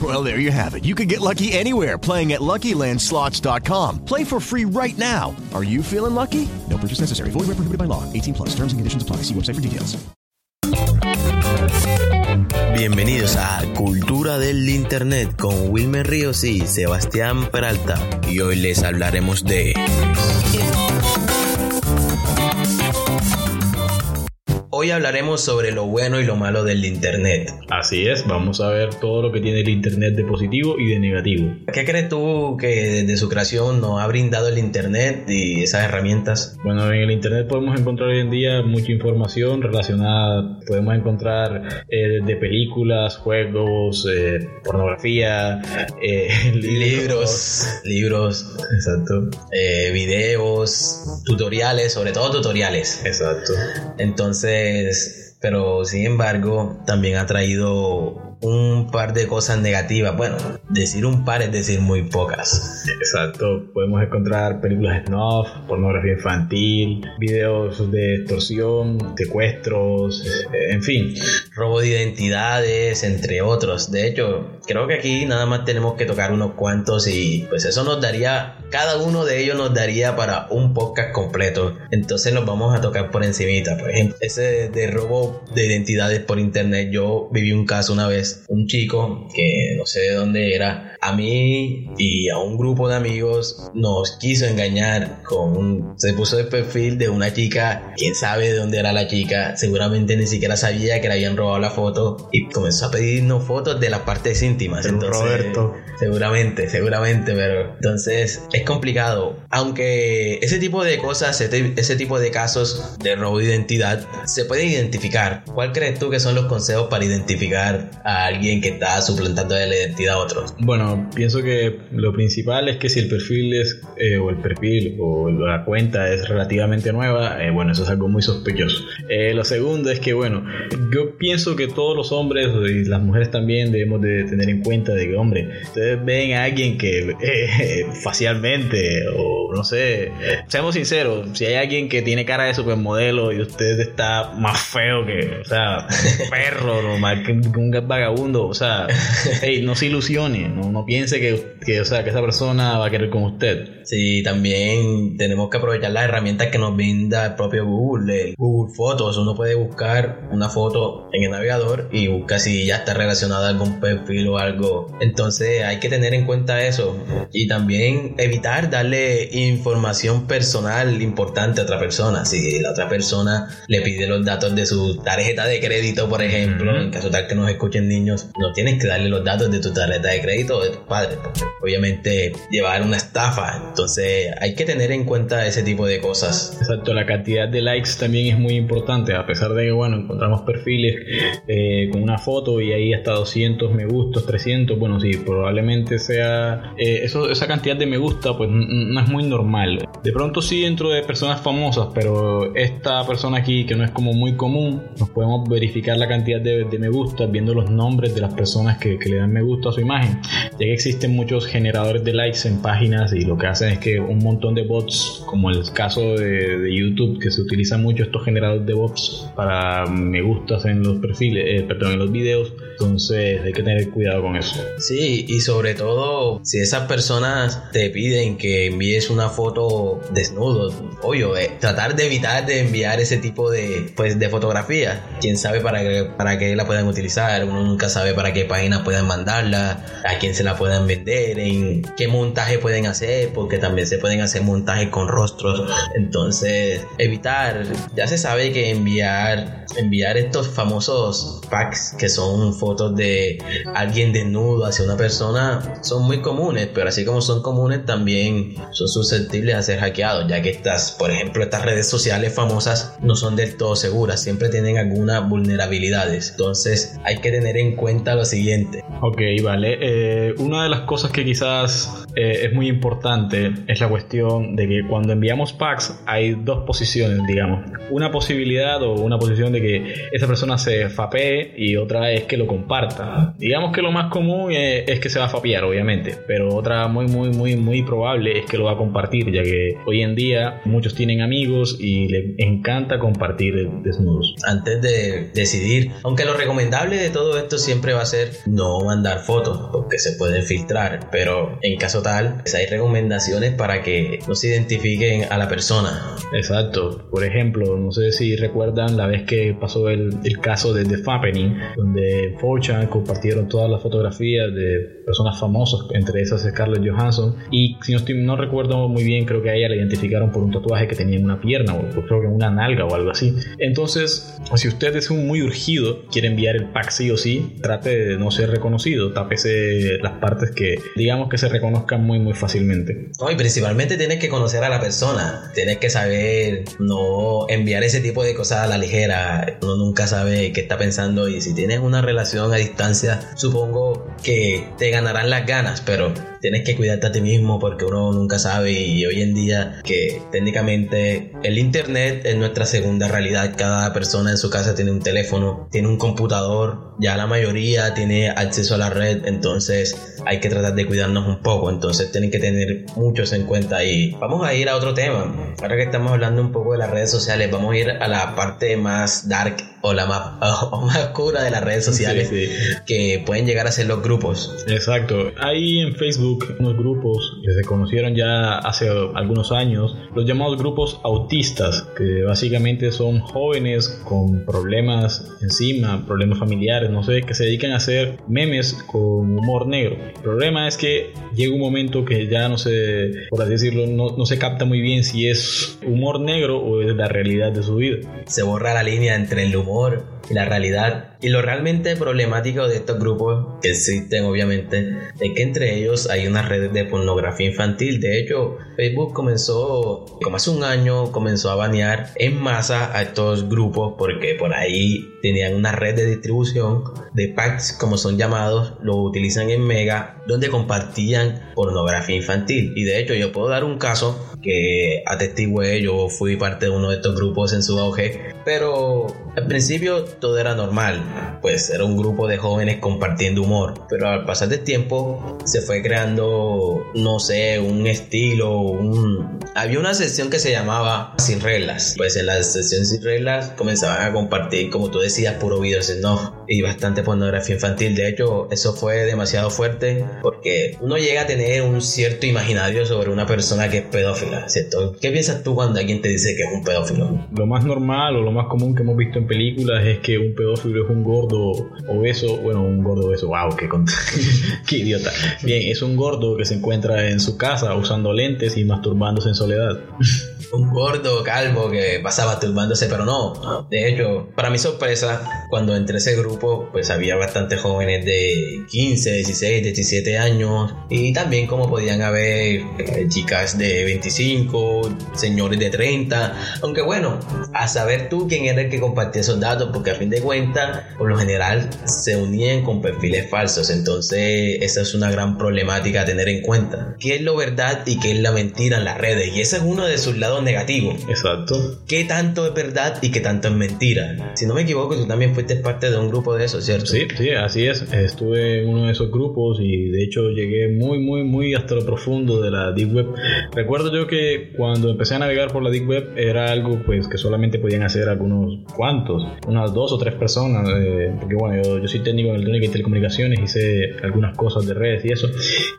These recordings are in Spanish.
Well, there you have it. You can get lucky anywhere playing at LuckyLandSlots.com. Play for free right now. Are you feeling lucky? No purchase necessary. Void where prohibited by law. 18 plus. Terms and conditions apply. See website for details. Bienvenidos a Cultura del Internet con Wilmer Ríos y Sebastián Peralta. Y hoy les hablaremos de... Hoy hablaremos sobre lo bueno y lo malo del Internet. Así es, vamos a ver todo lo que tiene el Internet de positivo y de negativo. ¿Qué crees tú que desde su creación nos ha brindado el Internet y esas herramientas? Bueno, en el Internet podemos encontrar hoy en día mucha información relacionada, podemos encontrar eh, de películas, juegos, eh, pornografía, eh, libros, libros, exacto, videos, tutoriales, sobre todo tutoriales. Exacto. Entonces, pero sin embargo, también ha traído un par de cosas negativas. Bueno, decir un par es decir muy pocas. Exacto. Podemos encontrar películas snuff, pornografía infantil, videos de extorsión, secuestros, eh, en fin. Robo de identidades, entre otros. De hecho, creo que aquí nada más tenemos que tocar unos cuantos y pues eso nos daría, cada uno de ellos nos daría para un podcast completo. Entonces los vamos a tocar por encimita. Por ejemplo, ese de robo de identidades por internet. Yo viví un caso una vez un chico que no sé de dónde era, a mí y a un grupo de amigos nos quiso engañar con un, se puso el perfil de una chica, quién sabe de dónde era la chica, seguramente ni siquiera sabía que le habían robado la foto y comenzó a pedirnos fotos de las partes íntimas. Entonces, Roberto. Seguramente, seguramente, pero entonces es complicado. Aunque ese tipo de cosas, ese tipo de casos de robo de identidad se puede identificar. ¿Cuál crees tú que son los consejos para identificar a alguien que está suplantando la identidad a otros? Bueno, pienso que lo principal es que si el perfil es, eh, o el perfil o la cuenta es relativamente nueva, eh, bueno, eso es algo muy sospechoso. Eh, lo segundo es que, bueno, yo pienso que todos los hombres y las mujeres también debemos de tener en cuenta de que, hombre, ustedes ven a alguien que facialmente o no sé, seamos sinceros, si hay alguien que tiene cara de supermodelo y usted está más feo que, o sea, un perro, normal, que un vagabundo, o sea, hey, no se ilusione, no, no piense que, que, o sea, que esa persona va a querer con usted. Sí, también tenemos que aprovechar las herramientas que nos brinda el propio Google, el Google Fotos. Uno puede buscar una foto en el navegador y busca si ya está relacionada a algún perfil o algo. Entonces hay que tener en cuenta eso y también evitar darle información personal importante a otra persona. Si la otra persona le pide los datos de su tarjeta de crédito, por ejemplo, en caso tal que nos escuchen niños, no tienes que darle los datos de tu tarjeta de crédito de tu padre, porque obviamente llevar una estafa. Entonces hay que tener en cuenta ese tipo de cosas. Exacto, la cantidad de likes también es muy importante, a pesar de que, bueno, encontramos perfiles eh, con una foto y ahí hasta 200 me gustos, 300, bueno, sí, probablemente sea, eh, eso, esa cantidad de me gusta, pues no es muy normal. De pronto sí dentro de personas famosas, pero esta persona aquí que no es como muy común, nos podemos verificar la cantidad de, de me gusta viendo los nombres de las personas que, le dan me gusta a su imagen, ya que existen muchos generadores de likes en páginas y lo que hacen es que un montón de bots, como el caso de, de YouTube, que se utilizan mucho estos generadores de bots para me gustas en los perfiles, eh, perdón, en los videos, entonces hay que tener cuidado con eso. Sí, y sobre todo si esas personas te piden que envíes una foto foto desnudo, obvio, eh, tratar de evitar de enviar ese tipo de, pues, de fotografías. Quién sabe para qué, para qué la puedan utilizar, uno nunca sabe para qué páginas pueden mandarla, a quién se la puedan vender, en qué montaje pueden hacer, porque también se pueden hacer montajes con rostros. Entonces, evitar, ya se sabe que enviar, enviar estos famosos packs que son fotos de alguien desnudo hacia una persona son muy comunes, pero así como son comunes también son susceptibles a ser hackeados, ya que estas, por ejemplo, estas redes sociales famosas no son del todo seguras, siempre tienen algunas vulnerabilidades. Entonces hay que tener en cuenta lo siguiente. Ok, vale. Eh, una de las cosas que quizás eh, es muy importante es la cuestión de que cuando enviamos packs hay dos posiciones, digamos. Una posibilidad o una posición de que esa persona se fapee y otra es que lo comparta. Digamos que lo más común es, es que se va a fapear, obviamente, pero otra muy, muy, muy, muy probable es que lo va a compartir, ya que hoy en día muchos tienen amigos y les encanta compartir desnudos. Antes de decidir, aunque lo recomendable de todo esto siempre va a ser no mandar fotos, porque se pueden filtrar, pero en caso tal, pues hay recomendaciones para que no se identifiquen a la persona. Exacto. Por ejemplo, no sé si recuerdan la vez que pasó el, el caso de The Fappening, donde 4chan compartieron todas las fotografías de personas famosas, entre esas Scarlett Johansson, y si no, estoy, no recuerdo muy bien, creo que a ella la identificaron por un tatuaje que tenía en una pierna, o creo que en una nalga o algo así. Entonces, si usted es un muy urgido, quiere enviar el pack sí o sí, trate de no ser reconocido, tápese las partes que digamos que se reconozcan muy muy fácilmente. No, principalmente tienes que conocer a la persona, tienes que saber no enviar ese tipo de cosas a la ligera, uno nunca sabe qué está pensando y si tienes una relación a distancia, supongo que te ganarán las ganas, pero tienes que cuidarte a ti mismo porque uno nunca sabe y hoy en día que técnicamente el internet es nuestra segunda realidad, cada persona en su casa tiene un teléfono, tiene un computador, ya la mayoría tiene acceso a la red, entonces hay que tratar de cuidarnos un poco, entonces tienen que tener muchos en cuenta y vamos a ir a otro tema, ahora que estamos hablando un poco de las redes sociales, vamos a ir a la parte más dark o la más, o más oscura de las redes sociales Sí, sí. que pueden llegar a ser los grupos. Exacto. Hay en Facebook unos grupos que se conocieron ya hace algunos años, los llamados grupos autistas, que básicamente son jóvenes con problemas encima, problemas familiares, no sé, que se dedican a hacer memes con humor negro. El problema es que llega un momento que ya no se, por así decirlo, no, no se capta muy bien si es humor negro o es la realidad de su vida. se borra la línea entre el humor y la realidad. Y lo realmente problemático de estos grupos que existen obviamente es que entre ellos hay unas redes de pornografía infantil. De hecho, Facebook comenzó, como hace un año, comenzó a banear en masa a estos grupos porque por ahí tenían una red de distribución de packs, como son llamados, lo utilizan en Mega, donde compartían pornografía infantil. Y de hecho, yo puedo dar un caso que atestigué, yo fui parte de uno de estos grupos en su auge, pero al principio todo era normal, pues era un grupo de jóvenes compartiendo humor, pero al pasar del tiempo se fue creando, no sé, un estilo, un... Había una sección que se llamaba Sin Reglas, pues en la sección Sin Reglas comenzaban a compartir, como tú decías, puro videos no y bastante pornografía infantil, de hecho eso fue demasiado fuerte porque uno llega a tener un cierto imaginario sobre una persona que es pedófila, ¿cierto? ¿Qué piensas tú cuando alguien te dice que es un pedófilo? Lo más normal o lo más común que hemos visto en películas es que un pedófilo es un gordo obeso, bueno, un gordo obeso, wow, qué, qué idiota. Bien, es un gordo que se encuentra en su casa usando lentes y masturbándose en soledad. un gordo calvo que pasaba turbándose, pero no. De hecho, para mi sorpresa, cuando entré ese grupo, pues había bastantes jóvenes de 15, 16, 17 años y también como podían haber eh, chicas de 25, señores de 30, aunque bueno, a saber tú quién era el que compartía esos datos, porque a fin de cuentas, por lo general, se unían con perfiles falsos, entonces esa es una gran problemática a tener en cuenta. ¿Qué es lo verdad y qué es la mentira en las redes? Y ese es uno de sus lados lado negativo. Exacto. ¿Qué tanto es verdad y qué tanto es mentira? Si no me equivoco, tú también fuiste parte de un grupo de eso, ¿cierto? Sí, sí, así es. Estuve en uno de esos grupos y de hecho llegué muy, muy, muy hasta lo profundo de la Deep Web. Recuerdo yo que cuando empecé a navegar por la Deep Web era algo pues que solamente podían hacer algunos cuantos, unas dos o tres personas, eh, porque bueno, yo, yo soy técnico en electrónica y telecomunicaciones, hice algunas cosas de redes y eso,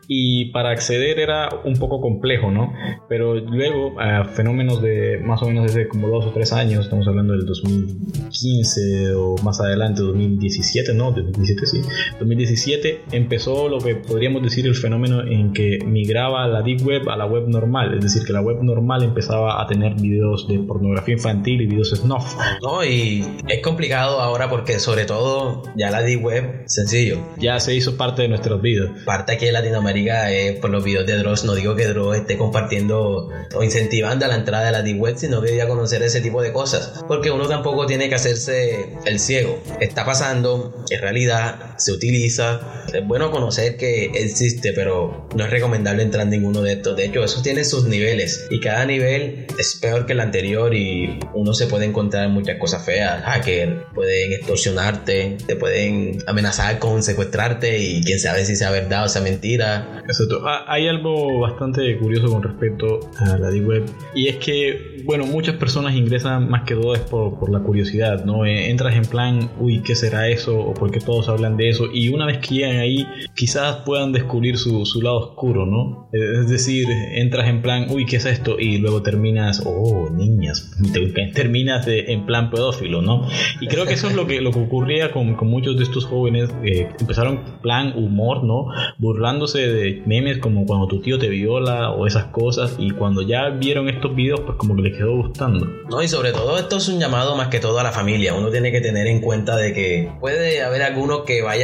y para acceder era un poco complejo, ¿no? Pero luego, a fenómenos de más o menos desde como dos o tres años, estamos hablando del 2015 o más adelante, 2017, no, 2017 sí, 2017 empezó lo que podríamos decir el fenómeno en que migraba la Deep Web a la web normal, es decir, que la web normal empezaba a tener videos de pornografía infantil y videos snuff. No, y es complicado ahora porque sobre todo ya la Deep Web, sencillo. Ya se hizo parte de nuestras vidas. Parte aquí en Latinoamérica es por los videos de Dross, no digo que Dross esté compartiendo o incentivando la entrada de la Deep Web, sino que a conocer ese tipo de cosas, porque uno tampoco tiene que hacerse el ciego. Está pasando, en realidad se utiliza, es bueno conocer que existe, pero no es recomendable entrar en ninguno de estos. De hecho, eso tiene sus niveles y cada nivel es peor que el anterior y uno se puede encontrar muchas cosas feas. Hacker, pueden extorsionarte, te pueden amenazar con secuestrarte y quién sabe si sea verdad o sea mentira. Exacto. Ah, Hay algo bastante curioso con respecto a la Deep Web y es que, bueno, muchas personas ingresan más que todo es por, por la curiosidad, ¿no? Eh, Entras en plan, uy, ¿qué será eso? O porque todos hablan de eso y una vez que llegan ahí, quizás puedan descubrir su, su lado oscuro, ¿no? Es decir, entras en plan, uy, ¿qué es esto? Y luego terminas, oh, niñas, te- terminas de- en plan pedófilo, ¿no? Y creo que eso es lo que, lo que ocurría con, con muchos de estos jóvenes, eh, empezaron plan humor, ¿no? Burlándose de memes como cuando tu tío te viola o esas cosas, y cuando ya vieron estos videos, pues como que les quedó gustando. No, y sobre todo esto es un llamado más que todo a la familia. Uno tiene que tener en cuenta de que puede haber algunos que vayan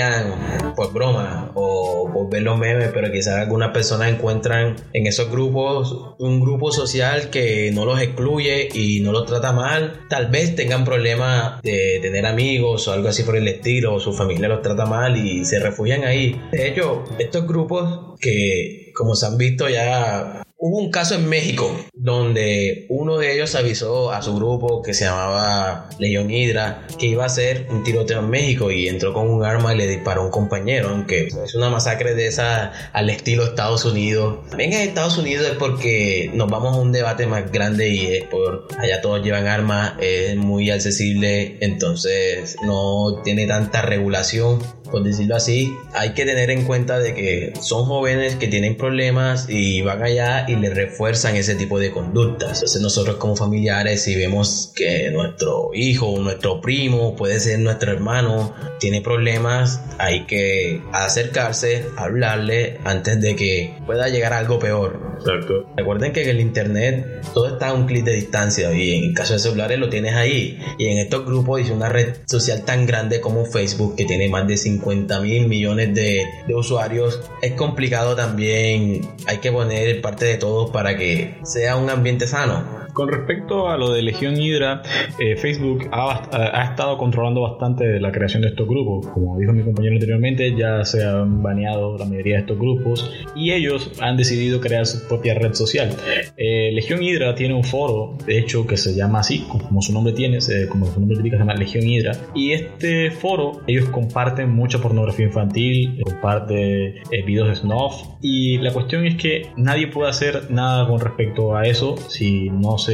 por broma o por ver los memes, pero quizás algunas personas encuentran en esos grupos un grupo social que no los excluye y no los trata mal. Tal vez tengan problemas de tener amigos o algo así por el estilo, o su familia los trata mal y se refugian ahí. De hecho, estos grupos que, como se han visto ya Hubo un caso en México donde uno de ellos avisó a su grupo que se llamaba Legión Hydra que iba a hacer un tiroteo en México y entró con un arma y le disparó a un compañero, aunque es una masacre de esa al estilo Estados Unidos. También en Estados Unidos es porque nos vamos a un debate más grande y es por allá todos llevan armas, es muy accesible, entonces no tiene tanta regulación por decirlo así, hay que tener en cuenta de que son jóvenes que tienen problemas y van allá y les refuerzan ese tipo de conductas. Entonces nosotros como familiares si vemos que nuestro hijo, nuestro primo, puede ser nuestro hermano, tiene problemas, hay que acercarse, hablarle antes de que pueda llegar a algo peor. Exacto. Recuerden que en el internet todo está a un clic de distancia y en el caso de celulares lo tienes ahí. Y en estos grupos es una red social tan grande como Facebook que tiene más de 50 mil millones de, de usuarios. Es complicado también, hay que poner parte de todos para que sea un ambiente sano. Con respecto a lo de Legión Hydra, eh, Facebook ha, ha estado controlando bastante la creación de estos grupos. Como dijo mi compañero anteriormente, ya se han baneado la mayoría de estos grupos y ellos han decidido crear su propia red social. Eh, Legión Hydra tiene un foro, de hecho, que se llama así, como su nombre tiene, se- como su nombre indica, se llama Legión Hydra. Y este foro, ellos comparten mucha pornografía infantil, comparte eh, videos de snuff. Y la cuestión es que nadie puede hacer nada con respecto a eso si no se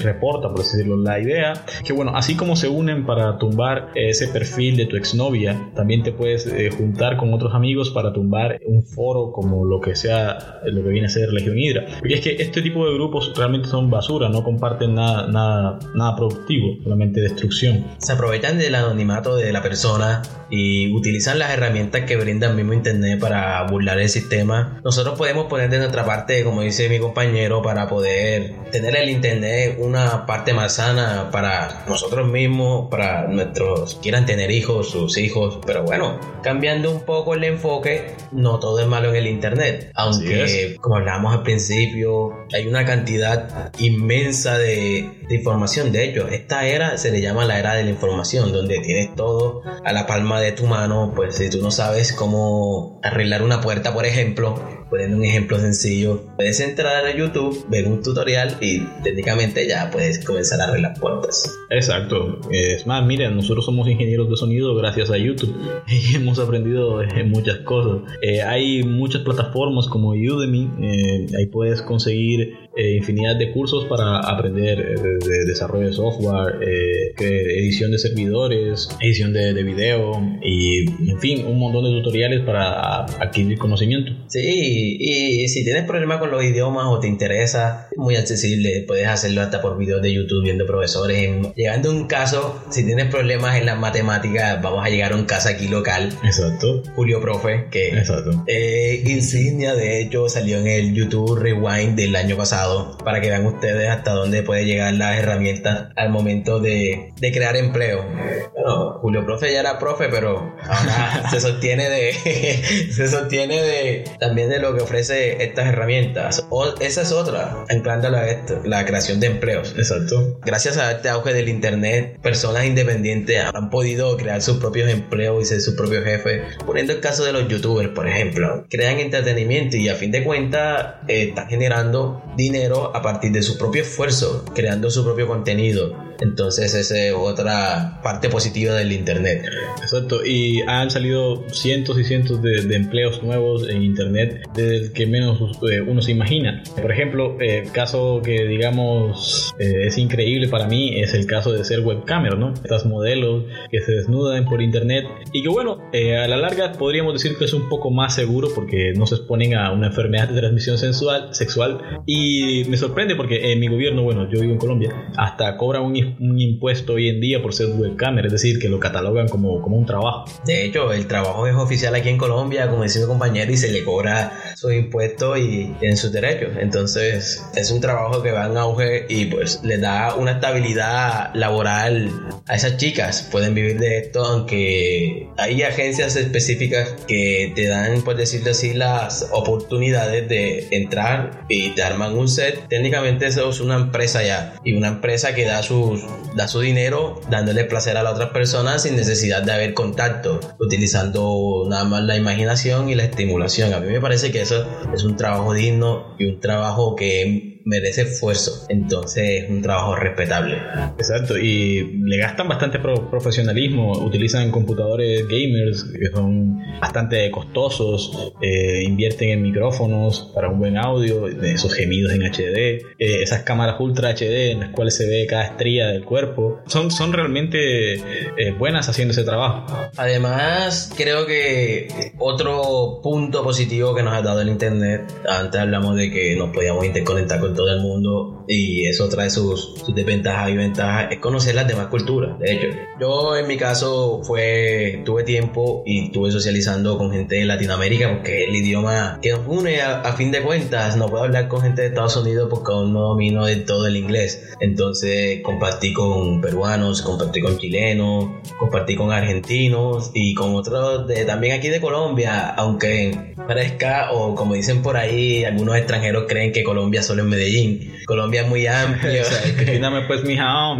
reporta, por decirlo. La idea que, bueno, así como se unen para tumbar ese perfil de tu exnovia, también te puedes eh, juntar con otros amigos para tumbar un foro como lo que sea, lo que viene a ser Legión Hydra. Porque es que este tipo de grupos realmente son basura, no comparten nada, nada, nada productivo, solamente destrucción. Se aprovechan del anonimato de la persona y utilizan las herramientas que brinda el mismo internet para burlar el sistema. Nosotros podemos poner de nuestra parte, como dice mi compañero, para poder tener el internet una parte más sana para nosotros mismos, para nuestros quieran tener hijos, sus hijos. Pero bueno, cambiando un poco el enfoque, no todo es malo en el internet. Aunque, como hablábamos al principio, hay una cantidad inmensa de, de información. De hecho, esta era se le llama la era de la información, donde tienes todo a la palma de tu mano. Pues si tú no sabes cómo arreglar una puerta, por ejemplo, poniendo un ejemplo sencillo, puedes entrar a YouTube, ver un tutorial y técnicamente ya puedes comenzar a arreglar puertas. Exacto. Es más, miren, nosotros somos ingenieros de sonido gracias a YouTube y hemos aprendido eh, muchas cosas. Eh, hay muchas plataformas como Udemy, eh, ahí puedes conseguir eh, infinidad de cursos para aprender de, de desarrollo de software, edición de servidores, edición de, de video y, en fin, un montón de tutoriales para adquirir conocimiento. Sí, y si tienes problemas con los idiomas o te interesa, es muy accesible. Puedes hacerlo hasta por videos de YouTube viendo profesores. Llegando a un caso, si tienes problemas en las matemáticas, vamos a llegar a un caso aquí local. Exacto. Julio Profe, que Exacto. eh, Insignia de hecho salió en el YouTube Rewind del año pasado para que vean ustedes hasta dónde puede llegar las herramientas al momento de, de crear empleo. Bueno, Julio Profe ya era profe, pero ahora se sostiene de se sostiene de también de lo que ofrece estas herramientas. O, esa es otra, anclándolo a esto, la creación de empleos. Exacto. Gracias a este auge del internet, personas independientes han podido crear sus propios empleos y ser sus propios jefes. Poniendo el caso de los youtubers, por ejemplo, crean entretenimiento y a fin de cuentas eh, están generando dinero a partir de su propio esfuerzo, creando su propio contenido. Entonces esa es otra parte positiva del internet. Exacto, y han salido cientos y cientos de, de empleos nuevos en internet desde el que menos eh, uno se imagina. Por ejemplo, eh, el caso que digamos eh, es increíble para mí es el caso de ser webcamer, ¿no? Estas modelos que se desnudan por internet y que bueno, eh, a la larga podríamos decir que es un poco más seguro porque no se exponen a una enfermedad de transmisión sensual, sexual y me sorprende porque en mi gobierno, bueno, yo vivo en Colombia, hasta cobran un, un impuesto hoy en día por ser webcamer, es decir, que lo catalogan como, como un trabajo. De hecho, el trabajo es oficial aquí en Colombia, como dice mi compañero, y se le cobra sus impuestos y en sus derechos. Entonces, es un trabajo que va en auge y pues le da una estabilidad laboral a esas chicas. Pueden vivir de esto, aunque hay agencias específicas que te dan, por decirlo así, las oportunidades de entrar y te arman un set. Técnicamente eso es una empresa ya y una empresa que da sus da su dinero dándole placer a las otras personas sin necesidad de haber contacto, utilizando nada más la imaginación y la estimulación. A mí me parece que es un trabajo digno y un trabajo que merece esfuerzo. Entonces es un trabajo respetable. Exacto, y le gastan bastante pro- profesionalismo, utilizan computadores gamers que son bastante costosos, eh, invierten en micrófonos para un buen audio, de esos gemidos en HD, eh, esas cámaras ultra HD en las cuales se ve cada estría del cuerpo, son, son realmente eh, buenas haciendo ese trabajo. Además, creo que otro punto positivo que nos ha dado el Internet, antes hablamos de que nos podíamos interconectar con todo el mundo y eso trae sus, sus desventajas y ventajas, es conocer las demás culturas. De hecho, yo en mi caso fue, tuve tiempo y estuve socializando con gente de Latinoamérica porque el idioma que nos une a, a fin de cuentas. No puedo hablar con gente de Estados Unidos porque aún no domino del todo el inglés. Entonces compartí con peruanos, compartí con chilenos, compartí con argentinos y con otros de, también aquí de Colombia, aunque parezca o como dicen por ahí, algunos extranjeros creen que Colombia solo es Medellín. Colombia es muy amplio. Pues, mija.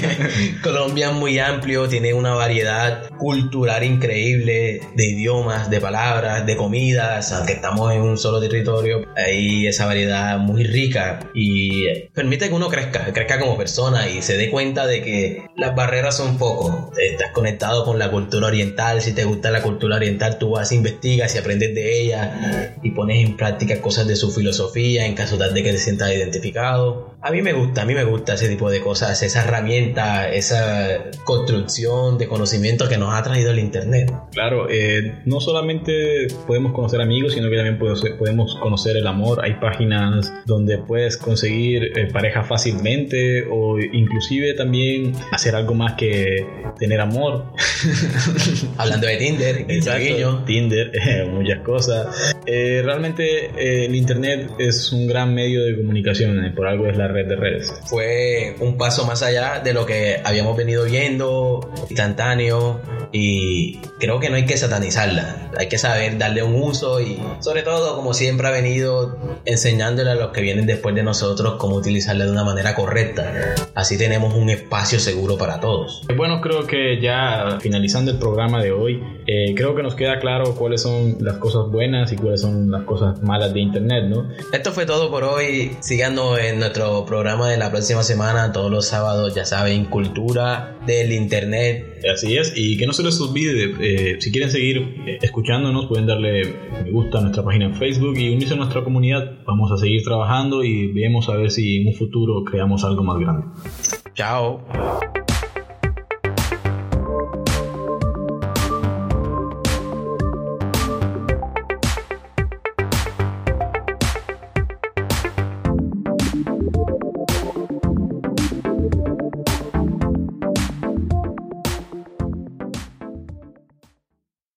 Colombia es muy amplio, tiene una variedad cultural increíble de idiomas, de palabras, de comidas, aunque estamos en un solo territorio, hay esa variedad muy rica y permite que uno crezca, crezca como persona y se dé cuenta de que las barreras son poco. Estás conectado con la cultura oriental, si te gusta la cultura oriental, tú vas, investigas y aprendes de ella y pones en práctica cosas de su filosofía en caso tal de que te identificado. A mí me gusta, a mí me gusta ese tipo de cosas, esa herramienta, esa construcción de conocimiento que nos ha traído el Internet. Claro, eh, no solamente podemos conocer amigos, sino que también podemos, conocer el amor. Hay páginas donde puedes conseguir eh, pareja fácilmente o inclusive también hacer algo más que tener amor. Hablando de Tinder, Exacto, Tinder, eh, muchas cosas. Eh, realmente eh, el Internet es un gran medio de comunicación, eh, por algo es la red de redes. Fue un paso más allá de lo que habíamos venido viendo, instantáneo, y creo que no hay que satanizarla, hay que saber darle un uso y sobre todo, como siempre ha venido enseñándole a los que vienen después de nosotros cómo utilizarla de una manera correcta. Así tenemos un espacio seguro para todos. Bueno, creo que ya finalizando el programa de hoy, eh, creo que nos queda claro cuáles son las cosas buenas y cuáles son las cosas malas de Internet, ¿no? Esto fue todo por hoy. Síganos en nuestro programa de la próxima semana, todos los sábados, ya saben, cultura del Internet. Así es, y que no se les olvide, eh, si quieren seguir eh, escuchándonos, pueden darle me gusta a nuestra página en Facebook y unirse a nuestra comunidad. Vamos a seguir trabajando y vemos a ver si en un futuro creamos algo más grande. Chao.